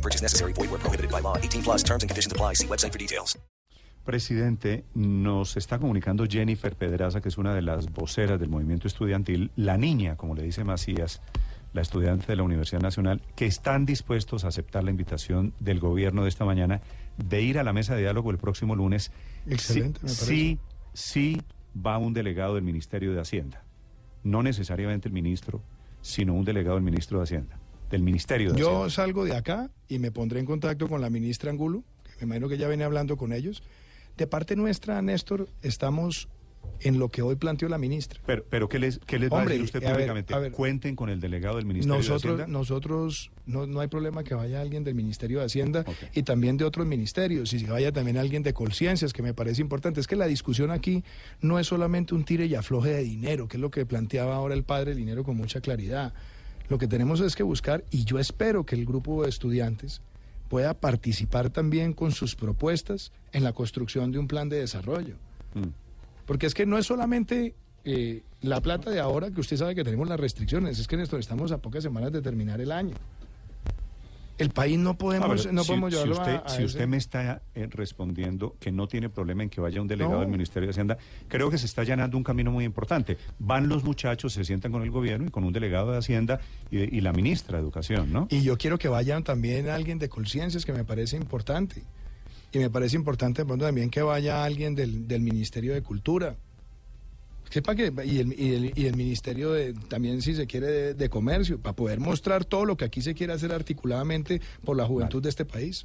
No purchase necessary. Void where prohibited by law. 18 plus terms and conditions apply. See website for details. Presidente, nos está comunicando Jennifer Pedraza, que es una de las voceras del movimiento estudiantil, la niña, como le dice Macías, la estudiante de la Universidad Nacional, que están dispuestos a aceptar la invitación del gobierno de esta mañana de ir a la mesa de diálogo el próximo lunes. Excelente, sí, me parece. Sí, sí va un delegado del Ministerio de Hacienda. No necesariamente el ministro, sino un delegado del ministro de Hacienda, del Ministerio de Yo Hacienda. salgo de acá y me pondré en contacto con la ministra Angulo, que me imagino que ya venía hablando con ellos. De parte nuestra, Néstor, estamos en lo que hoy planteó la ministra. Pero, pero ¿qué les, qué les va a decir usted a públicamente? ver. Cuenten con el delegado del Ministerio de Nosotros, Hacienda. nosotros no, no hay problema que vaya alguien del Ministerio de Hacienda y también de otros ministerios, y que vaya también alguien de Colciencias, que me parece importante. Es que la discusión aquí no es solamente un tire y afloje de dinero, que es lo que planteaba ahora el padre, el dinero con mucha claridad. Lo que tenemos es que buscar, y yo espero que el grupo de estudiantes pueda participar también con sus propuestas en la construcción de un plan de desarrollo. Mm. Porque es que no es solamente eh, la plata de ahora, que usted sabe que tenemos las restricciones, es que Néstor, estamos a pocas semanas de terminar el año. El país no podemos, no si, podemos si llevarlo usted, a, a si ese- usted me está eh, respondiendo que no tiene problema en que vaya un delegado No. del Ministerio de Hacienda, creo que se está allanando un camino muy importante. Van los muchachos, se sientan con el gobierno y con un delegado de Hacienda y, y la ministra de Educación, ¿no? Y yo quiero que vayan también alguien de Colciencias, que me parece importante. Y me parece importante de pronto, también que vaya alguien del, del Ministerio de Cultura. Que pa' que- y, el, y, el, y el Ministerio de, también, si se quiere, de, de Comercio, para poder mostrar todo lo que aquí se quiere hacer articuladamente por la juventud de este país.